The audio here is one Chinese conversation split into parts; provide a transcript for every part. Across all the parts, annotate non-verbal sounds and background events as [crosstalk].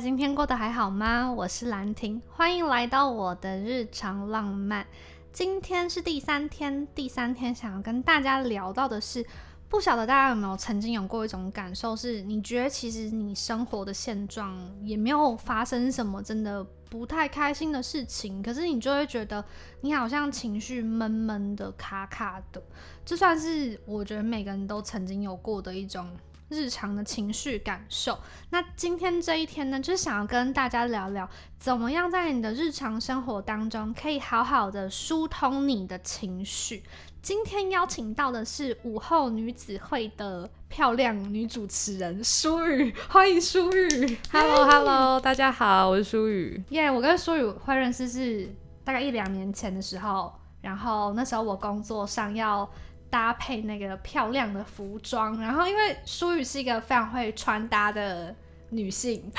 今天过得还好吗？我是兰婷，欢迎来到我的日常浪漫。今天是第三天，第三天想要跟大家聊到的是，不晓得大家有没有曾经有过一种感受，是你觉得其实你生活的现状也没有发生什么真的不太开心的事情，可是你就会觉得你好像情绪闷闷的、卡卡的，这算是我觉得每个人都曾经有过的一种。日常的情绪感受，那今天这一天呢，就是想要跟大家聊聊，怎么样在你的日常生活当中，可以好好的疏通你的情绪。今天邀请到的是午后女子会的漂亮女主持人舒雨，欢迎舒雨。Hello Hello，大家好，我是舒雨。耶，我跟舒雨会认识是大概一两年前的时候，然后那时候我工作上要。搭配那个漂亮的服装，然后因为舒雨是一个非常会穿搭的女性，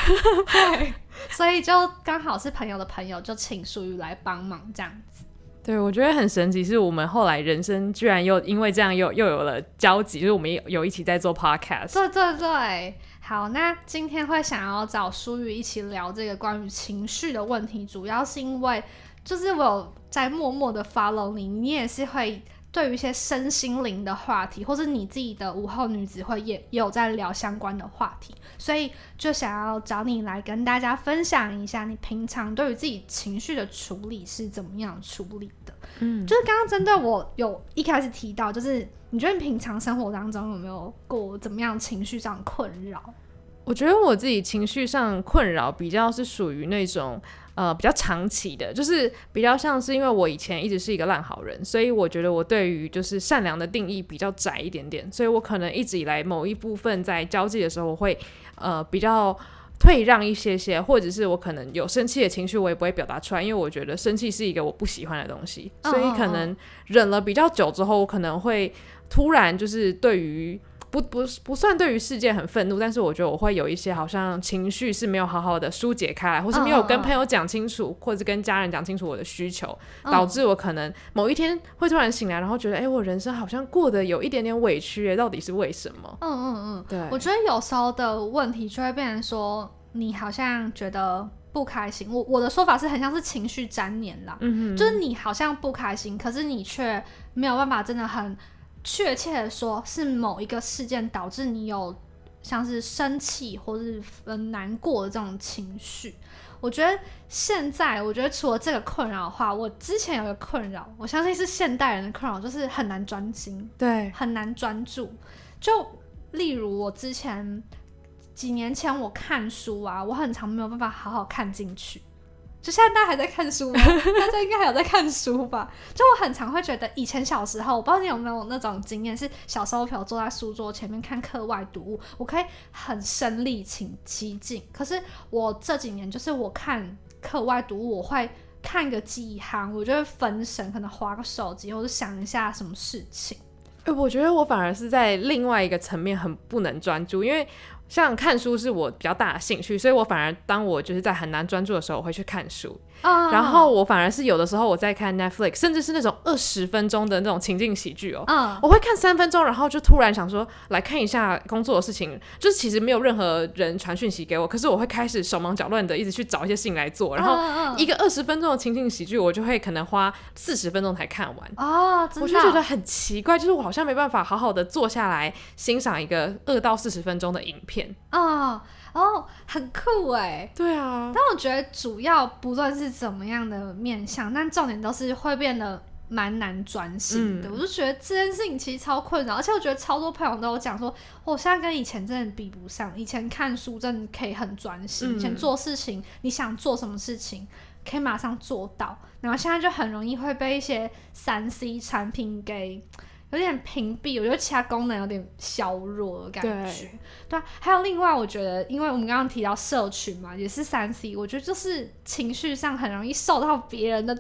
对，[laughs] 所以就刚好是朋友的朋友，就请舒雨来帮忙这样子。对，我觉得很神奇，是我们后来人生居然又因为这样又又有了交集，就是我们有一起在做 podcast。对对对，好，那今天会想要找舒雨一起聊这个关于情绪的问题，主要是因为就是我有在默默的 follow 你，你也是会。对于一些身心灵的话题，或者你自己的午后女子会也也有在聊相关的话题，所以就想要找你来跟大家分享一下，你平常对于自己情绪的处理是怎么样处理的？嗯，就是刚刚针对我有一开始提到，就是你觉得你平常生活当中有没有过怎么样情绪上困扰？我觉得我自己情绪上困扰比较是属于那种。呃，比较长期的，就是比较像是因为我以前一直是一个烂好人，所以我觉得我对于就是善良的定义比较窄一点点，所以我可能一直以来某一部分在交际的时候，我会呃比较退让一些些，或者是我可能有生气的情绪，我也不会表达出来，因为我觉得生气是一个我不喜欢的东西，所以可能忍了比较久之后，我可能会突然就是对于。不不不算对于事件很愤怒，但是我觉得我会有一些好像情绪是没有好好的疏解开来，或是没有跟朋友讲清楚，或者跟家人讲清楚我的需求，导致我可能某一天会突然醒来，然后觉得哎，我人生好像过得有一点点委屈，到底是为什么？嗯嗯嗯，对，我觉得有时候的问题就会变成说，你好像觉得不开心。我我的说法是很像是情绪粘连啦，嗯就是你好像不开心，可是你却没有办法真的很。确切的说，是某一个事件导致你有像是生气或是很难过的这种情绪。我觉得现在，我觉得除了这个困扰的话，我之前有个困扰，我相信是现代人的困扰，就是很难专心，对，很难专注。就例如我之前几年前我看书啊，我很常没有办法好好看进去。就现在大家还在看书吗？[laughs] 大家应该还有在看书吧？就我很常会觉得，以前小时候，我不知道你有没有那种经验，是小时候比如坐在书桌前面看课外读物，我可以很身临其境。可是我这几年，就是我看课外读物，我会看个几行，我就会分神，可能划个手机，或者想一下什么事情。哎，我觉得我反而是在另外一个层面很不能专注，因为。像看书是我比较大的兴趣，所以我反而当我就是在很难专注的时候，我会去看书。然后我反而是有的时候我在看 Netflix，甚至是那种二十分钟的那种情境喜剧哦，我会看三分钟，然后就突然想说来看一下工作的事情，就是其实没有任何人传讯息给我，可是我会开始手忙脚乱的一直去找一些事情来做，然后一个二十分钟的情境喜剧，我就会可能花四十分钟才看完。哦，我就觉得很奇怪，就是我好像没办法好好的坐下来欣赏一个二到四十分钟的影片。啊哦，很酷哎！对啊，但我觉得主要不论是怎么样的面相，但重点都是会变得蛮难专心的。我就觉得这件事情其实超困扰，而且我觉得超多朋友都有讲说，我现在跟以前真的比不上。以前看书真的可以很专心，以前做事情你想做什么事情可以马上做到，然后现在就很容易会被一些三 C 产品给。有点屏蔽，我觉得其他功能有点削弱的感觉。对，还有另外，我觉得，因为我们刚刚提到社群嘛，也是三 C，我觉得就是情绪上很容易受到别人的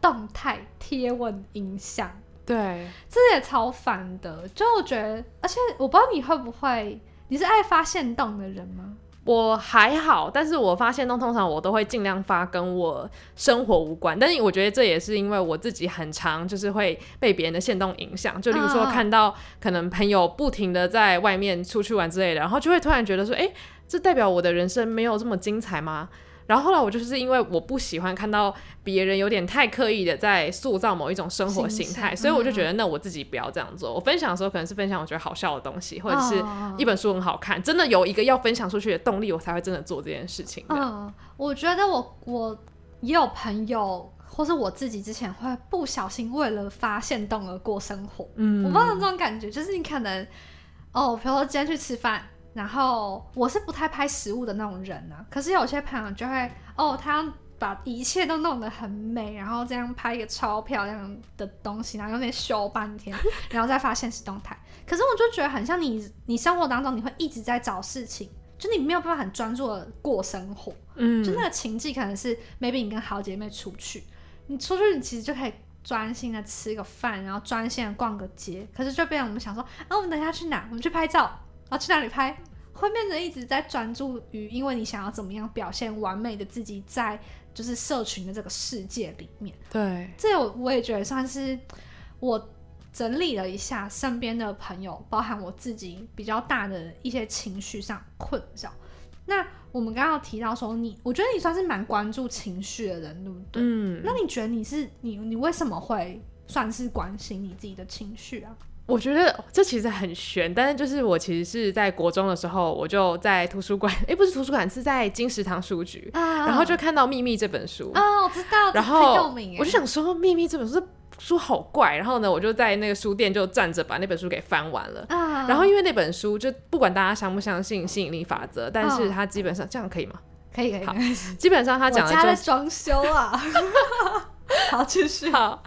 动态贴文影响。对，这也超烦的。就我觉得，而且我不知道你会不会，你是爱发现动的人吗？我还好，但是我发现通通常我都会尽量发跟我生活无关，但是我觉得这也是因为我自己很常就是会被别人的线动影响，就例如说看到可能朋友不停的在外面出去玩之类的，然后就会突然觉得说，哎，这代表我的人生没有这么精彩吗？然后后来我就是因为我不喜欢看到别人有点太刻意的在塑造某一种生活形态，所以我就觉得那我自己不要这样做。我分享的时候可能是分享我觉得好笑的东西，或者是一本书很好看，真的有一个要分享出去的动力，我才会真的做这件事情。嗯，我觉得我我也有朋友，或是我自己之前会不小心为了发现动而过生活。嗯，我不知道这种感觉，就是你可能哦，比如说今天去吃饭。然后我是不太拍食物的那种人啊，可是有些朋友就会哦，他把一切都弄得很美，然后这样拍一个超漂亮的东西，然后有点修半天，然后再发现实动态。可是我就觉得很像你，你生活当中你会一直在找事情，就你没有办法很专注的过生活。嗯，就那个情境可能是 maybe 你跟好姐妹出去，你出去你其实就可以专心的吃个饭，然后专心的逛个街。可是就变成我们想说，啊，我们等下去哪？我们去拍照。然后，去哪里拍？会变成一直在专注于，因为你想要怎么样表现完美的自己，在就是社群的这个世界里面。对，这我我也觉得算是我整理了一下身边的朋友，包含我自己比较大的一些情绪上困扰。那我们刚刚提到说，你我觉得你算是蛮关注情绪的人，对不对？嗯。那你觉得你是你你为什么会算是关心你自己的情绪啊？我觉得这其实很悬，但是就是我其实是在国中的时候，我就在图书馆，[laughs] 哎，不是图书馆，是在金石堂书局，然后就看到《秘密》这本书。啊，我知道，然后我就想说，《秘密》这本书书好怪，然后呢，我就在那个书店就站着把那本书给翻完了。然后因为那本书，就不管大家相不相信吸引力法则，但是它基本上这样可以吗？可以可以。好，基本上他讲的就是装修啊。[laughs] 好，继续。好，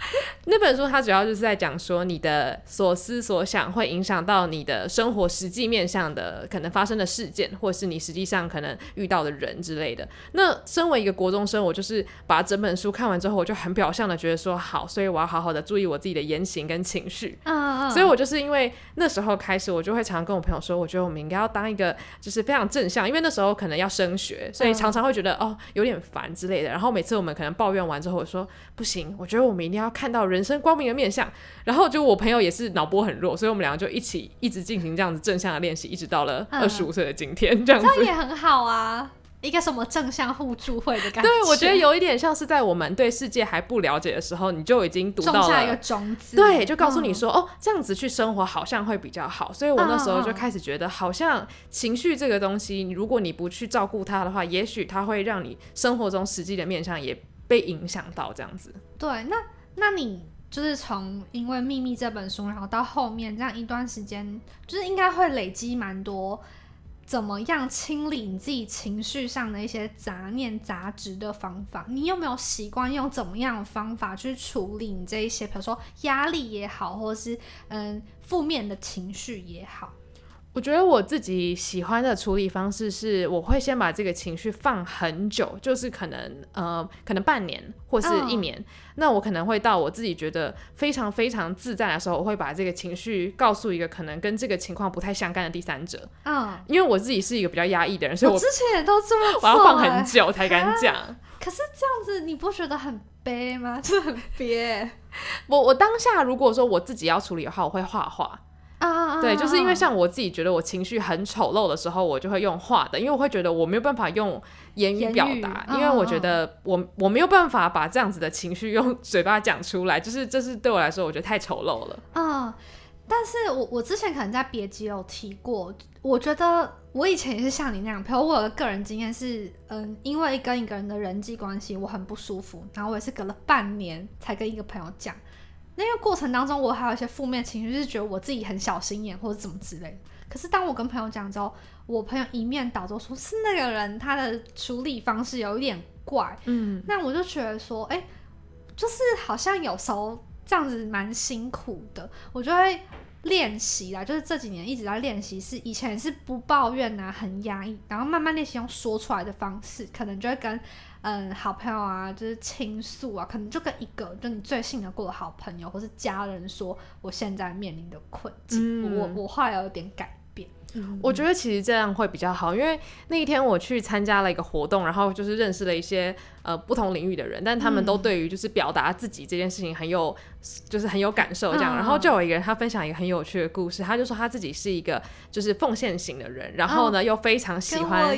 那本书它主要就是在讲说，你的所思所想会影响到你的生活实际面向的可能发生的事件，或是你实际上可能遇到的人之类的。那身为一个国中生，我就是把整本书看完之后，我就很表象的觉得说好，所以我要好好的注意我自己的言行跟情绪。嗯嗯。所以我就是因为那时候开始，我就会常常跟我朋友说，我觉得我们应该要当一个就是非常正向，因为那时候可能要升学，所以常常会觉得哦有点烦之类的。然后每次我们可能抱怨完之后，我说。不行，我觉得我们一定要看到人生光明的面相。然后就我朋友也是脑波很弱，所以我们两个就一起一直进行这样子正向的练习，一直到了二十五岁的今天，这样子也很好啊。一个什么正向互助会的感觉？对，我觉得有一点像是在我们对世界还不了解的时候，你就已经读到了一个种子，对，就告诉你说，哦，这样子去生活好像会比较好。所以我那时候就开始觉得，好像情绪这个东西，如果你不去照顾它的话，也许它会让你生活中实际的面向也。被影响到这样子，对，那那你就是从因为《秘密》这本书，然后到后面这样一段时间，就是应该会累积蛮多怎么样清理你自己情绪上的一些杂念杂质的方法。你有没有习惯用怎么样的方法去处理你这一些，比如说压力也好，或是嗯负面的情绪也好？我觉得我自己喜欢的处理方式是，我会先把这个情绪放很久，就是可能呃，可能半年或是一年。那我可能会到我自己觉得非常非常自在的时候，我会把这个情绪告诉一个可能跟这个情况不太相干的第三者。嗯，因为我自己是一个比较压抑的人，所以我之前也都这么，[laughs] 我要放很久才敢讲。可是这样子你不觉得很悲吗？就很憋。我我当下如果说我自己要处理的话，我会画画。啊啊啊，对，就是因为像我自己觉得我情绪很丑陋的时候，我就会用画的，因为我会觉得我没有办法用言语表达，因为我觉得我我没有办法把这样子的情绪用嘴巴讲出来，就是这是对我来说，我觉得太丑陋了。啊，但是我我之前可能在别集有提过，我觉得我以前也是像你那样，比如我有个个人经验是，嗯，因为跟一个人的人际关系我很不舒服，然后我也是隔了半年才跟一个朋友讲。那个过程当中，我还有一些负面情绪，就是觉得我自己很小心眼或者怎么之类的。可是当我跟朋友讲之后，我朋友一面倒都说是那个人他的处理方式有一点怪。嗯，那我就觉得说，哎，就是好像有时候这样子蛮辛苦的。我就会练习啦，就是这几年一直在练习，是以前是不抱怨啊，很压抑，然后慢慢练习用说出来的方式，可能就会跟。嗯，好朋友啊，就是倾诉啊，可能就跟一个就你最信得过的好朋友或是家人说，我现在面临的困境，我我后来有点改变。我觉得其实这样会比较好，因为那一天我去参加了一个活动，然后就是认识了一些呃不同领域的人，但他们都对于就是表达自己这件事情很有就是很有感受这样。然后就有一个人他分享一个很有趣的故事，他就说他自己是一个就是奉献型的人，然后呢又非常喜欢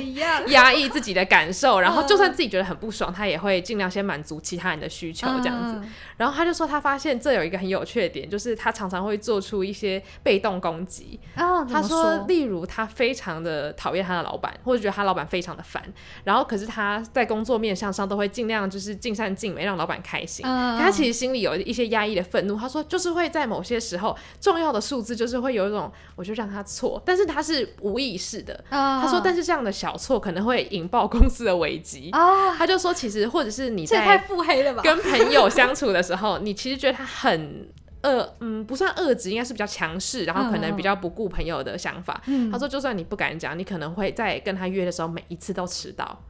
压抑自己的感受，然后就算自己觉得很不爽，他也会尽量先满足其他人的需求这样子。然后他就说他发现这有一个很有趣的点，就是他常常会做出一些被动攻击。他说例如他非常的讨厌他的老板，或者觉得他老板非常的烦，然后可是他在工作面向上都会尽量就是尽善尽美，让老板开心。他其实心里有一些压抑的愤怒。他说就是会在某些时候重要的数字就是会有一种我就让他错，但是他是无意识的。他说但是这样的小错可能会引爆公司的危机。他就说其实或者是你在太腹黑了吧？跟朋友相处的时候，你其实觉得他很。恶嗯不算恶质，应该是比较强势，然后可能比较不顾朋友的想法。他说，就算你不敢讲，你可能会在跟他约的时候，每一次都迟到，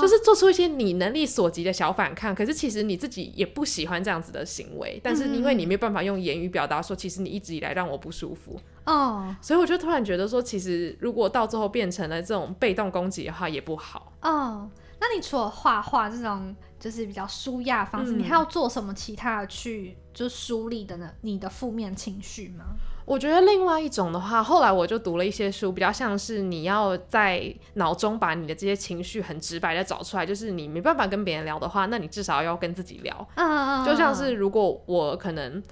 就是做出一些你能力所及的小反抗。可是其实你自己也不喜欢这样子的行为，但是因为你没有办法用言语表达说，其实你一直以来让我不舒服。哦，所以我就突然觉得说，其实如果到最后变成了这种被动攻击的话，也不好。哦，那你除了画画这种就是比较舒压方式，你还要做什么其他的去？就梳理的呢，你的负面情绪吗？我觉得另外一种的话，后来我就读了一些书，比较像是你要在脑中把你的这些情绪很直白的找出来。就是你没办法跟别人聊的话，那你至少要跟自己聊。嗯嗯。就像是如果我可能。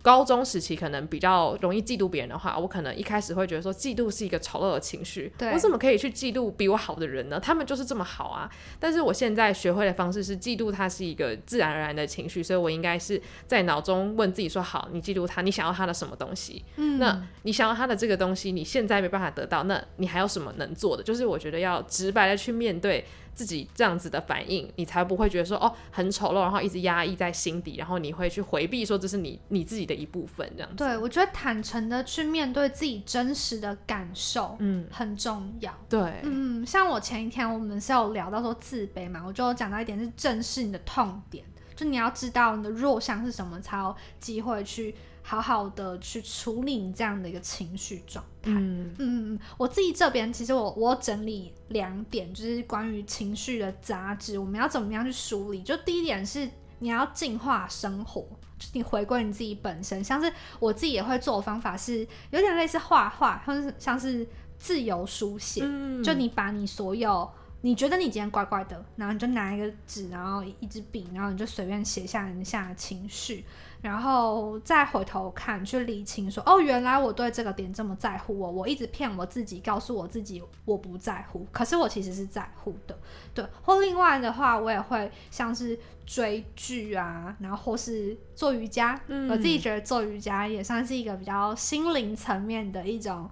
高中时期可能比较容易嫉妒别人的话，我可能一开始会觉得说嫉妒是一个丑恶的情绪，我怎么可以去嫉妒比我好的人呢？他们就是这么好啊！但是我现在学会的方式是，嫉妒它是一个自然而然的情绪，所以我应该是在脑中问自己说：好，你嫉妒他，你想要他的什么东西？嗯，那你想要他的这个东西，你现在没办法得到，那你还有什么能做的？就是我觉得要直白的去面对。自己这样子的反应，你才不会觉得说哦很丑陋，然后一直压抑在心底，然后你会去回避说这是你你自己的一部分这样子。对，我觉得坦诚的去面对自己真实的感受，嗯，很重要。对，嗯，像我前一天我们是有聊到说自卑嘛，我就讲到一点是正视你的痛点，就你要知道你的弱项是什么，才有机会去。好好的去处理你这样的一个情绪状态。嗯嗯嗯，我自己这边其实我我整理两点，就是关于情绪的杂质，我们要怎么样去梳理？就第一点是你要净化生活，就你回归你自己本身。像是我自己也会做的方法是有点类似画画，或是像是自由书写。嗯就你把你所有你觉得你今天怪怪的，然后你就拿一个纸，然后一支笔，然后你就随便写下你下的情绪。然后再回头看，去理清说，哦，原来我对这个点这么在乎我，我一直骗我自己，告诉我自己我不在乎，可是我其实是在乎的，对。或另外的话，我也会像是追剧啊，然后或是做瑜伽，我自己觉得做瑜伽也算是一个比较心灵层面的一种，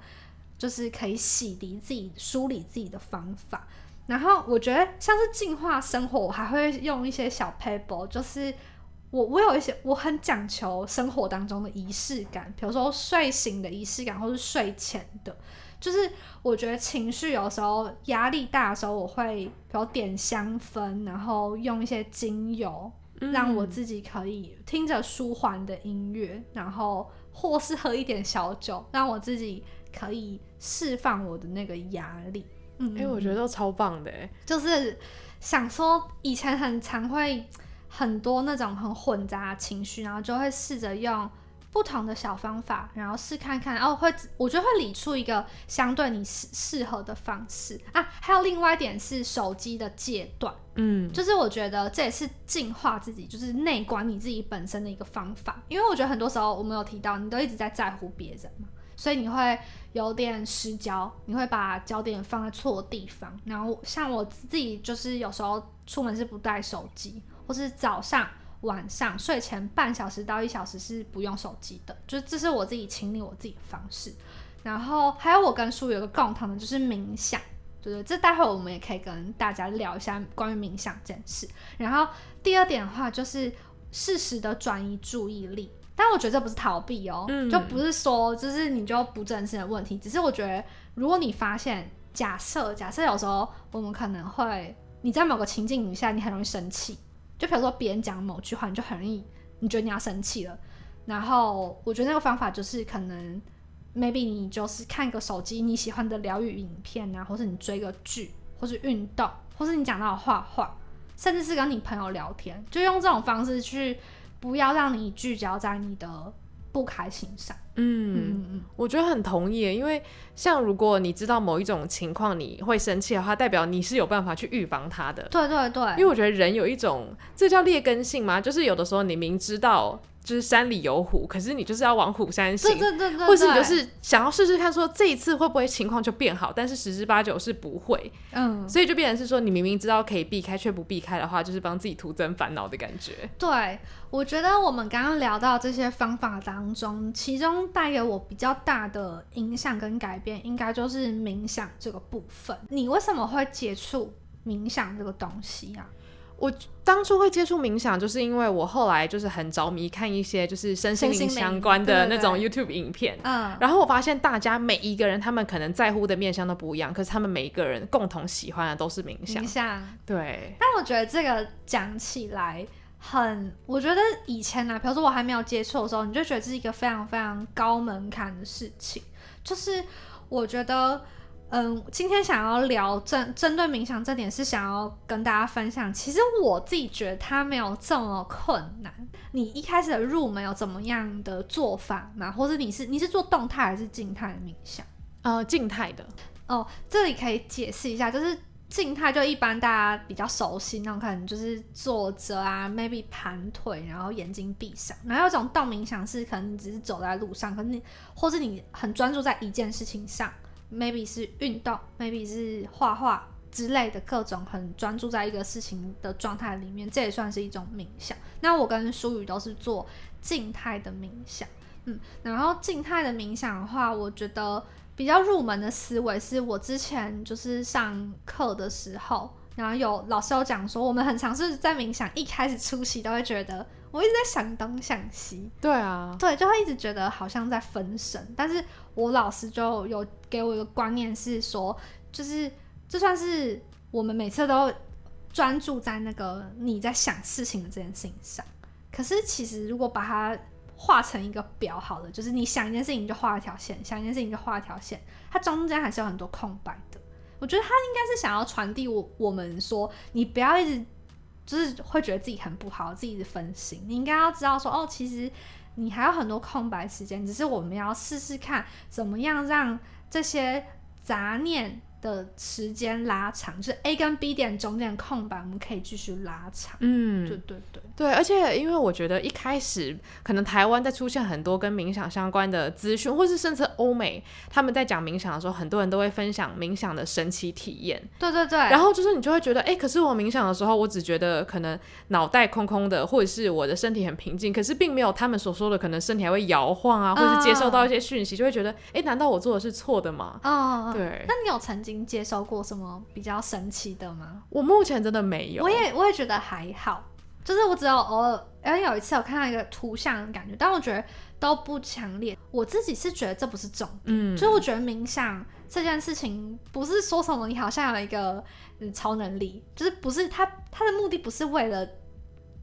就是可以洗涤自己、梳理自己的方法。然后我觉得像是净化生活，我还会用一些小 paper，就是。我我有一些我很讲求生活当中的仪式感，比如说睡醒的仪式感，或是睡前的，就是我觉得情绪有时候压力大的时候，我会比如点香氛，然后用一些精油，让我自己可以听着舒缓的音乐，然后或是喝一点小酒，让我自己可以释放我的那个压力。嗯，哎，我觉得都超棒的，就是想说以前很常会。很多那种很混杂的情绪，然后就会试着用不同的小方法，然后试看看，然后会我觉得会理出一个相对你适适合的方式啊。还有另外一点是手机的戒断，嗯，就是我觉得这也是净化自己，就是内观你自己本身的一个方法。因为我觉得很多时候我们有提到，你都一直在在乎别人嘛，所以你会有点失焦，你会把焦点放在错地方。然后像我自己就是有时候出门是不带手机。或是早上、晚上睡前半小时到一小时是不用手机的，就是这是我自己清理我自己的方式。然后还有我跟书有个共同的，就是冥想，对对？这待会我们也可以跟大家聊一下关于冥想这件事。然后第二点的话，就是适时的转移注意力，但我觉得这不是逃避哦，就不是说就是你就不正视的问题，只是我觉得如果你发现，假设假设有时候我们可能会你在某个情境下，你很容易生气。就比如说别人讲某句话，你就很容易，你觉得你要生气了。然后我觉得那个方法就是可能 maybe 你就是看个手机你喜欢的疗愈影片啊，或是你追个剧，或是运动，或是你讲到画画，甚至是跟你朋友聊天，就用这种方式去，不要让你聚焦在你的不开心上。嗯，我觉得很同意，因为像如果你知道某一种情况你会生气的话，代表你是有办法去预防它的。对对对，因为我觉得人有一种，这叫劣根性吗？就是有的时候你明知道。就是山里有虎，可是你就是要往虎山行，对对对对，或是你就是想要试试看，说这一次会不会情况就变好，但是十之八九是不会，嗯，所以就变成是说，你明明知道可以避开，却不避开的话，就是帮自己徒增烦恼的感觉。对，我觉得我们刚刚聊到这些方法当中，其中带给我比较大的影响跟改变，应该就是冥想这个部分。你为什么会接触冥想这个东西啊？我当初会接触冥想，就是因为我后来就是很着迷看一些就是身心灵相关的那种 YouTube 影片，嗯，然后我发现大家每一个人他们可能在乎的面向都不一样，可是他们每一个人共同喜欢的都是冥想。冥想，对。但我觉得这个讲起来很，我觉得以前呢，比如说我还没有接触的时候，你就觉得这是一个非常非常高门槛的事情，就是我觉得。嗯，今天想要聊针针对冥想这点，是想要跟大家分享。其实我自己觉得它没有这么困难。你一开始的入门有怎么样的做法吗？或者你是你是做动态还是静态的冥想？呃，静态的。哦，这里可以解释一下，就是静态就一般大家比较熟悉那种，可能就是坐着啊，maybe 盘腿，然后眼睛闭上。然后有种动冥想是可能你只是走在路上，可是你或是你很专注在一件事情上。Maybe 是运动，maybe 是画画之类的各种很专注在一个事情的状态里面，这也算是一种冥想。那我跟舒宇都是做静态的冥想，嗯，然后静态的冥想的话，我觉得比较入门的思维是我之前就是上课的时候，然后有老师有讲说，我们很尝试在冥想一开始初期都会觉得。我一直在想东想西，对啊，对，就会一直觉得好像在分神。但是我老师就有给我一个观念是说，就是就算是我们每次都专注在那个你在想事情的这件事情上，可是其实如果把它画成一个表，好了，就是你想一件事情就画一条线，想一件事情就画一条线，它中间还是有很多空白的。我觉得他应该是想要传递我我们说，你不要一直。就是会觉得自己很不好，自己的分心。你应该要知道说，哦，其实你还有很多空白时间，只是我们要试试看怎么样让这些杂念。的时间拉长，就是 A 跟 B 点中间的空白，我们可以继续拉长。嗯，对对对对，而且因为我觉得一开始可能台湾在出现很多跟冥想相关的资讯，或是甚至欧美他们在讲冥想的时候，很多人都会分享冥想的神奇体验。对对对，然后就是你就会觉得，哎，可是我冥想的时候，我只觉得可能脑袋空空的，或者是我的身体很平静，可是并没有他们所说的可能身体还会摇晃啊，或者是接受到一些讯息，就会觉得，哎，难道我做的是错的吗？哦，对。那你有曾经？接受过什么比较神奇的吗？我目前真的没有。我也我也觉得还好，就是我只有偶尔，哎，有一次我看到一个图像的感觉，但我觉得都不强烈。我自己是觉得这不是重点，就是我觉得冥想这件事情不是说什么你好像有一个超能力，就是不是它它的目的不是为了。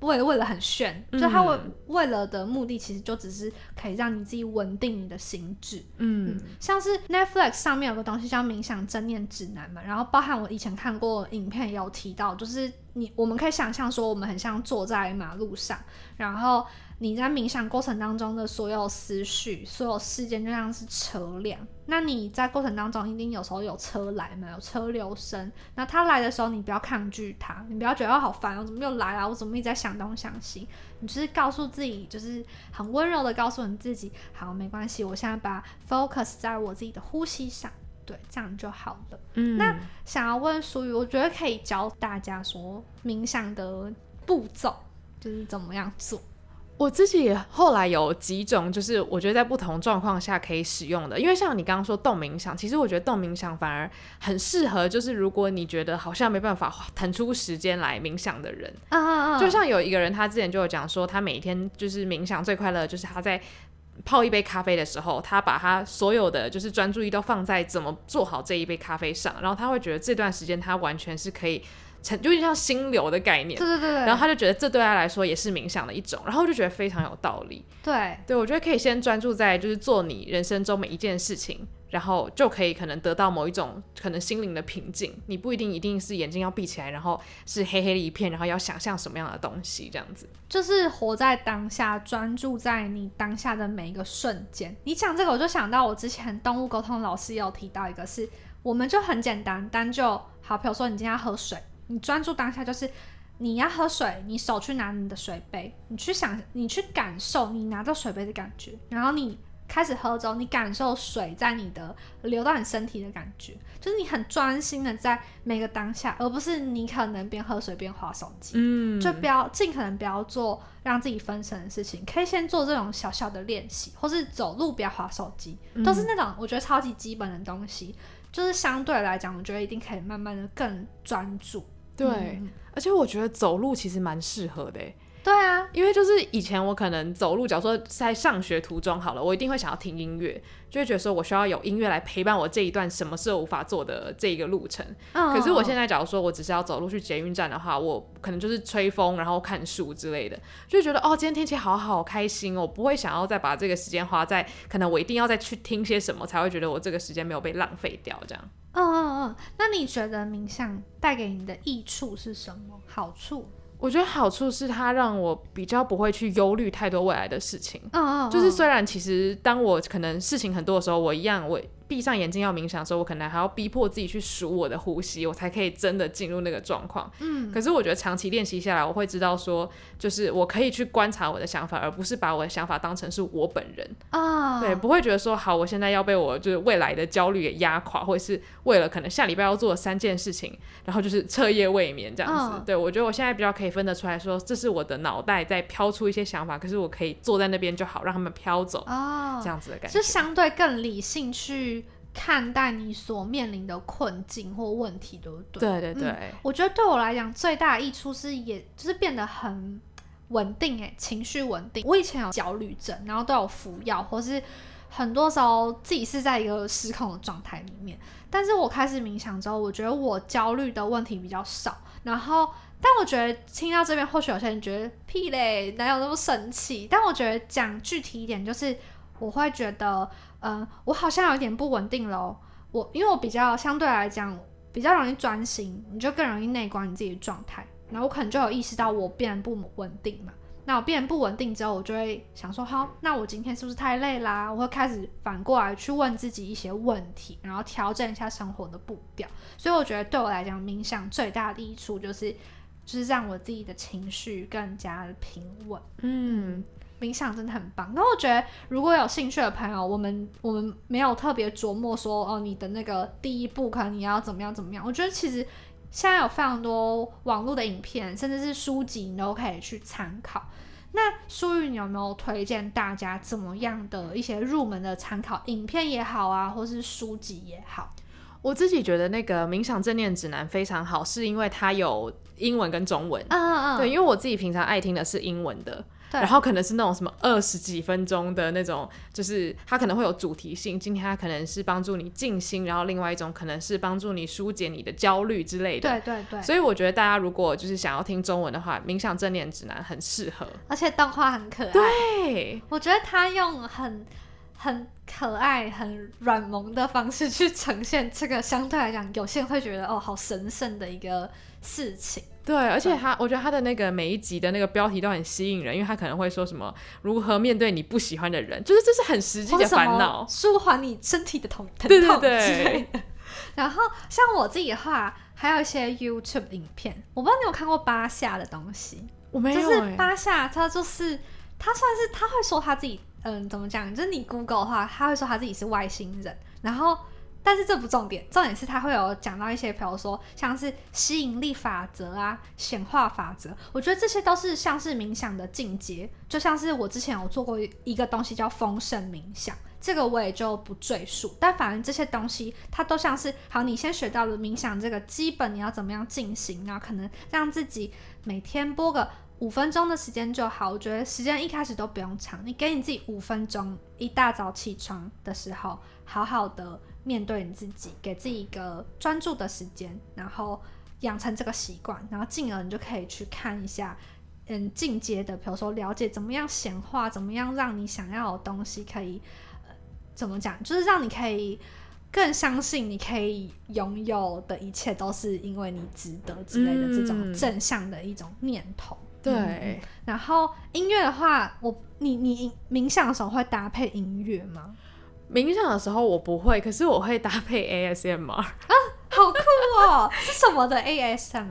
为了为了很炫，就他为为了的目的，其实就只是可以让你自己稳定你的心智。嗯，像是 Netflix 上面有个东西叫冥想正念指南嘛，然后包含我以前看过影片也有提到，就是你我们可以想象说，我们很像坐在马路上，然后。你在冥想过程当中的所有思绪、所有事件，就像是车辆。那你在过程当中一定有时候有车来嘛，有车流声。那他来的时候，你不要抗拒他，你不要觉得好烦我，怎么又来啊？我怎么一直在想东想西？你就是告诉自己，就是很温柔的告诉你自己，好，没关系，我现在把 focus 在我自己的呼吸上，对，这样就好了。嗯，那想要问属于，我觉得可以教大家说冥想的步骤，就是怎么样做。我自己后来有几种，就是我觉得在不同状况下可以使用的。因为像你刚刚说动冥想，其实我觉得动冥想反而很适合，就是如果你觉得好像没办法腾出时间来冥想的人。啊啊啊！就像有一个人，他之前就有讲说，他每天就是冥想最快乐，就是他在泡一杯咖啡的时候，他把他所有的就是专注力都放在怎么做好这一杯咖啡上，然后他会觉得这段时间他完全是可以成，就有点像心流的概念。对对对对，然后他就觉得这对他来说也是冥想的一种，然后就觉得非常有道理。对对我觉得可以先专注在就是做你人生中每一件事情，然后就可以可能得到某一种可能心灵的平静。你不一定一定是眼睛要闭起来，然后是黑黑的一片，然后要想象什么样的东西这样子。就是活在当下，专注在你当下的每一个瞬间。你讲这个，我就想到我之前动物沟通老师有提到一个是，我们就很简单，单就好，比如说你今天要喝水，你专注当下就是。你要喝水，你手去拿你的水杯，你去想，你去感受你拿到水杯的感觉，然后你开始喝之后，你感受水在你的流到你身体的感觉，就是你很专心的在每个当下，而不是你可能边喝水边划手机，嗯，就不要尽可能不要做让自己分神的事情，可以先做这种小小的练习，或是走路不要划手机，都是那种我觉得超级基本的东西，就是相对来讲，我觉得一定可以慢慢的更专注，对。而且我觉得走路其实蛮适合的，对啊，因为就是以前我可能走路，假如说在上学途中好了，我一定会想要听音乐，就会觉得说我需要有音乐来陪伴我这一段什么事都无法做的这一个路程。可是我现在假如说我只是要走路去捷运站的话，我可能就是吹风，然后看书之类的，就觉得哦，今天天气好好开心哦，不会想要再把这个时间花在可能我一定要再去听些什么，才会觉得我这个时间没有被浪费掉这样。嗯嗯嗯，那你觉得冥想带给你的益处是什么？好处？我觉得好处是它让我比较不会去忧虑太多未来的事情。嗯嗯，就是虽然其实当我可能事情很多的时候，我一样我。闭上眼睛要冥想的时候，我可能还要逼迫自己去数我的呼吸，我才可以真的进入那个状况。嗯，可是我觉得长期练习下来，我会知道说，就是我可以去观察我的想法，而不是把我的想法当成是我本人啊。对，不会觉得说，好，我现在要被我就是未来的焦虑给压垮，或者是为了可能下礼拜要做三件事情，然后就是彻夜未眠这样子。对我觉得我现在比较可以分得出来说，这是我的脑袋在飘出一些想法，可是我可以坐在那边就好，让他们飘走。哦，这样子的感觉，就相对更理性去。看待你所面临的困境或问题，对不对？对对对，我觉得对我来讲最大的益处是，也就是变得很稳定，诶，情绪稳定。我以前有焦虑症，然后都有服药，或是很多时候自己是在一个失控的状态里面。但是我开始冥想之后，我觉得我焦虑的问题比较少。然后，但我觉得听到这边，或许有些人觉得屁嘞，哪有那么神奇？但我觉得讲具体一点，就是我会觉得。嗯，我好像有点不稳定喽。我因为我比较相对来讲比较容易专心，你就更容易内观你自己的状态。然后我可能就有意识到我变不稳定嘛。那我变不稳定之后，我就会想说，好，那我今天是不是太累啦？我会开始反过来去问自己一些问题，然后调整一下生活的步调。所以我觉得对我来讲，冥想最大的益处就是，就是让我自己的情绪更加的平稳。嗯。冥想真的很棒，那我觉得如果有兴趣的朋友，我们我们没有特别琢磨说哦，你的那个第一步可能你要怎么样怎么样。我觉得其实现在有非常多网络的影片，甚至是书籍，你都可以去参考。那淑玉，你有没有推荐大家怎么样的一些入门的参考影片也好啊，或是书籍也好？我自己觉得那个冥想正念指南非常好，是因为它有英文跟中文。嗯嗯，对，因为我自己平常爱听的是英文的。然后可能是那种什么二十几分钟的那种，就是它可能会有主题性。今天它可能是帮助你静心，然后另外一种可能是帮助你疏解你的焦虑之类的。对对对。所以我觉得大家如果就是想要听中文的话，冥想正念指南很适合。而且动画很可爱。对，我觉得他用很很可爱、很软萌的方式去呈现这个，相对来讲，有些人会觉得哦，好神圣的一个事情。对，而且他，我觉得他的那个每一集的那个标题都很吸引人，因为他可能会说什么如何面对你不喜欢的人，就是这是很实际的烦恼，舒缓你身体的痛疼痛之类的。然后像我自己的话，还有一些 YouTube 影片，我不知道你有看过巴夏的东西，我没有。就是巴夏，他就是他算是他会说他自己，嗯，怎么讲？就是你 Google 的话，他会说他自己是外星人，然后。但是这不重点，重点是他会有讲到一些，比如说像是吸引力法则啊、显化法则，我觉得这些都是像是冥想的进阶，就像是我之前有做过一个东西叫丰盛冥想，这个我也就不赘述。但反正这些东西，它都像是好，你先学到了冥想这个基本，你要怎么样进行，然后可能让自己每天播个五分钟的时间就好。我觉得时间一开始都不用长，你给你自己五分钟，一大早起床的时候，好好的面对你自己，给自己一个专注的时间，然后养成这个习惯，然后进而你就可以去看一下。嗯，进阶的，比如说了解怎么样显化，怎么样让你想要的东西可以，呃，怎么讲，就是让你可以更相信你可以拥有的一切都是因为你值得之类的这种正向的一种念头。对。然后音乐的话，我你你冥想的时候会搭配音乐吗？冥想的时候我不会，可是我会搭配 [laughs] ASMR 啊。好酷哦！是什么的 ASMR？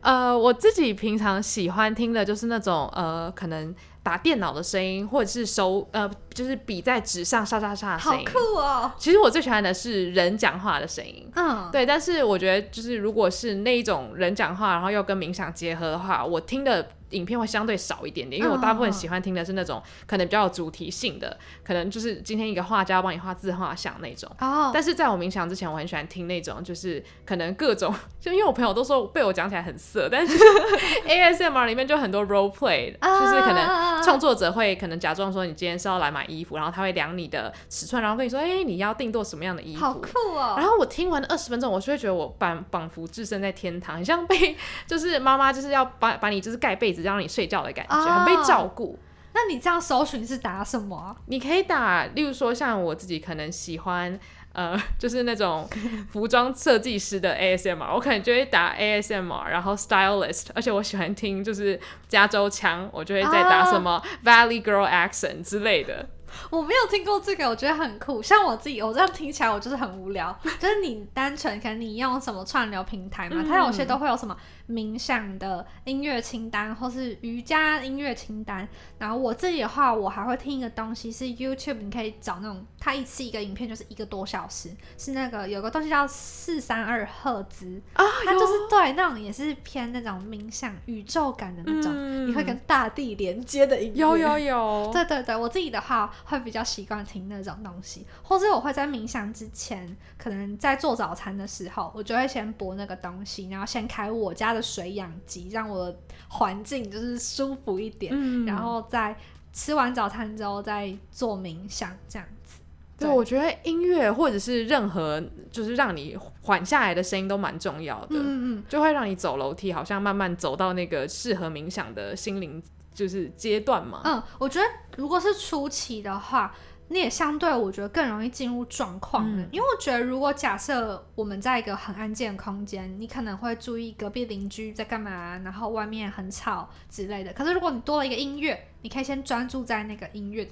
呃，我自己平常喜欢听的就是那种呃，可能打电脑的声音，或者是手呃，就是笔在纸上沙沙沙的声音。好酷哦！其实我最喜欢的是人讲话的声音。嗯，对。但是我觉得，就是如果是那一种人讲话，然后又跟冥想结合的话，我听的。影片会相对少一点点，因为我大部分喜欢听的是那种可能比较有主题性的，可能就是今天一个画家帮你画自画像那种。哦。但是在我冥想之前，我很喜欢听那种，就是可能各种，[laughs] 就因为我朋友都说被我讲起来很色，但是 [laughs] ASMR 里面就很多 role play，就是可能创作者会可能假装说你今天是要来买衣服，然后他会量你的尺寸，然后跟你说，哎，你要定做什么样的衣服？好酷哦。然后我听完二十分钟，我就会觉得我仿仿佛置身在天堂，很像被 [laughs] 就是妈妈就是要把把你就是盖被子让你睡觉的感觉。很被照顾。那你这样搜寻是打什么？你可以打，例如说像我自己可能喜欢，呃，[laughs] 就是那种 [laughs] 服装设计师的 ASMR，我可能就会打 ASMR，然后 stylist，而且我喜欢听就是加州腔，我就会再打什么 Valley Girl accent 之类的。我没有听过这个，我觉得很酷。像我自己，我这样听起来我就是很无聊。就是你单纯可能你用什么串流平台嘛，它有些都会有什么冥想的音乐清单，或是瑜伽音乐清单。然后我自己的话，我还会听一个东西是 YouTube，你可以找那种，它一次一个影片就是一个多小时，是那个有个东西叫四三二赫兹啊，它就是对那种也是偏那种冥想宇宙感的那种，你会跟大地连接的音乐。有有有，对对对，我自己的话。会比较习惯听那种东西，或者我会在冥想之前，可能在做早餐的时候，我就会先播那个东西，然后先开我家的水养机，让我的环境就是舒服一点，然后再吃完早餐之后再做冥想这样子。对，我觉得音乐或者是任何就是让你缓下来的声音都蛮重要的，嗯嗯，就会让你走楼梯，好像慢慢走到那个适合冥想的心灵。就是阶段嘛。嗯，我觉得如果是初期的话，你也相对我觉得更容易进入状况的，因为我觉得如果假设我们在一个很安静的空间，你可能会注意隔壁邻居在干嘛，然后外面很吵之类的。可是如果你多了一个音乐，你可以先专注在那个音乐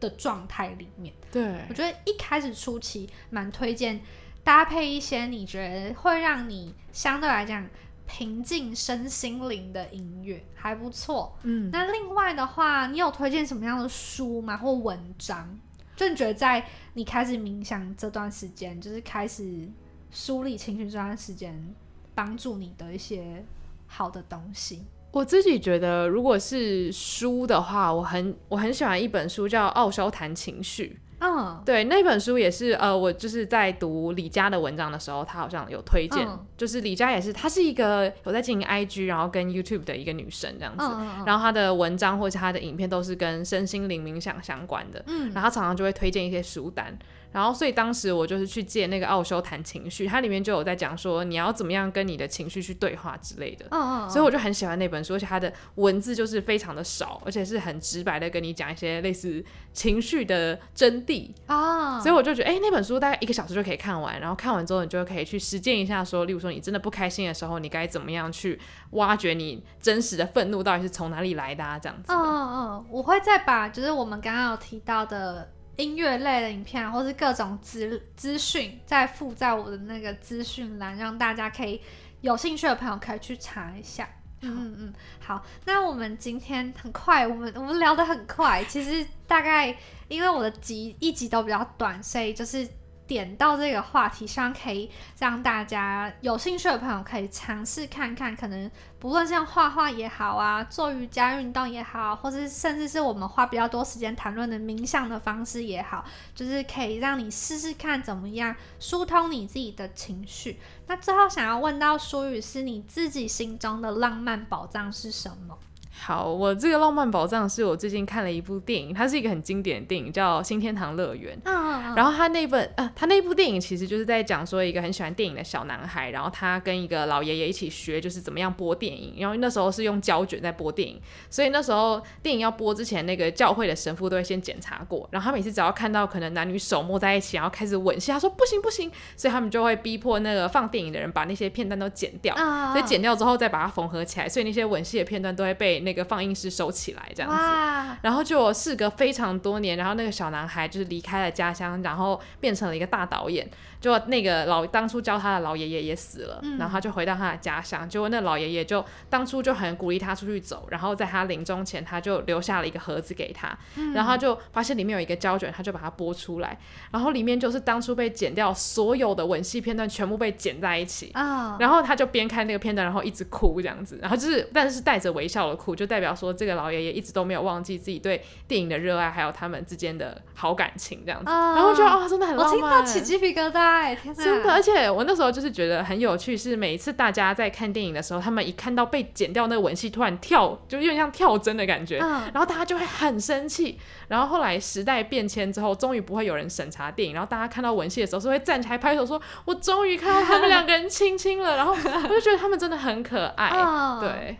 的状态里面。对，我觉得一开始初期蛮推荐搭配一些你觉得会让你相对来讲。平静身心灵的音乐还不错。嗯，那另外的话，你有推荐什么样的书吗？或文章？就你觉得在你开始冥想这段时间，就是开始梳理情绪这段时间，帮助你的一些好的东西？我自己觉得，如果是书的话，我很我很喜欢一本书，叫《奥修谈情绪》。嗯，对，那本书也是，呃，我就是在读李佳的文章的时候，他好像有推荐，就是李佳也是，她是一个有在经营 IG，然后跟 YouTube 的一个女生这样子，然后她的文章或者她的影片都是跟身心灵冥想相关的，嗯，然后常常就会推荐一些书单。然后，所以当时我就是去借那个奥修谈情绪，它里面就有在讲说你要怎么样跟你的情绪去对话之类的。嗯嗯。所以我就很喜欢那本书，而且它的文字就是非常的少，而且是很直白的跟你讲一些类似情绪的真谛啊。所以我就觉得，哎，那本书大概一个小时就可以看完。然后看完之后，你就可以去实践一下，说，例如说你真的不开心的时候，你该怎么样去挖掘你真实的愤怒到底是从哪里来的啊？这样子。嗯嗯嗯，我会再把就是我们刚刚有提到的。音乐类的影片，或是各种资资讯，再附在我的那个资讯栏，让大家可以有兴趣的朋友可以去查一下。嗯嗯，好，那我们今天很快，我们 [laughs] 我们聊得很快，其实大概因为我的集一集都比较短，所以就是点到这个话题，希望可以让大家有兴趣的朋友可以尝试看看，可能不论像画画也好啊，做瑜伽运动也好，或者甚至是我们花比较多时间谈论的冥想的方式也好，就是可以让你试试看怎么样疏通你自己的情绪。那最后想要问到舒雨，是你自己心中的浪漫宝藏是什么？好，我这个浪漫宝藏是我最近看了一部电影，它是一个很经典的电影，叫《新天堂乐园》。嗯，然后他那本呃，他那部电影其实就是在讲说一个很喜欢电影的小男孩，然后他跟一个老爷爷一起学，就是怎么样播电影。然后那时候是用胶卷在播电影，所以那时候电影要播之前，那个教会的神父都会先检查过。然后他每次只要看到可能男女手摸在一起，然后开始吻戏，他说不行不行，所以他们就会逼迫那个放电影的人把那些片段都剪掉。啊所以剪掉之后再把它缝合起来，所以那些吻戏的片段都会被那个放映室收起来，这样子。然后就事隔非常多年，然后那个小男孩就是离开了家乡，然后变成了一个大导演。就那个老当初教他的老爷爷也死了，嗯然后他就回到他的家乡。结果那老爷爷就当初就很鼓励他出去走，然后在他临终前，他就留下了一个盒子给他，嗯然后他就发现里面有一个胶卷，他就把它拨出来，然后里面就是当初被剪掉所有的吻戏片段全部被剪在一起。啊，然后他就边看那个片段，然后一直哭这样子，然后就是，但是是带着微笑的哭，就代表说这个老爷爷一直都没有忘记自己对电影的热爱，还有他们之间的好感情这样子。啊然后我觉得哦，真的很我听到起鸡皮疙瘩，哎，天哪，真的，而且我那时候就是觉得很有趣，是每一次大家在看电影的时候，他们一看到被剪掉那个吻戏，突然跳，就有点像跳针的感觉，嗯然后大家就会很生气。然后后来时代变迁之后，终于不会有人审查电影，然后大家看到吻戏的时候是会站起来拍手说：“我终于看到他们两个人亲亲了。”然后我就觉得他们真的很可爱，嗯对。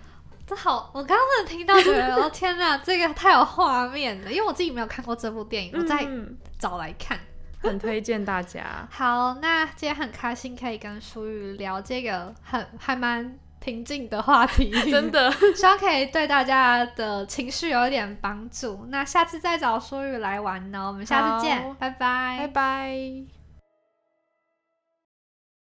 这好，我刚刚真的听到，觉得 [laughs] 哦天哪，这个太有画面了，因为我自己没有看过这部电影，我再嗯找来看。很推荐大家。[laughs] 好，那今天很开心可以跟舒雨聊这个很还蛮平静的话题，[laughs] [laughs] 真，的，希望可以对大家的情绪有一点帮助。那下次再找舒雨来玩呢，我们下次见好，拜拜拜拜。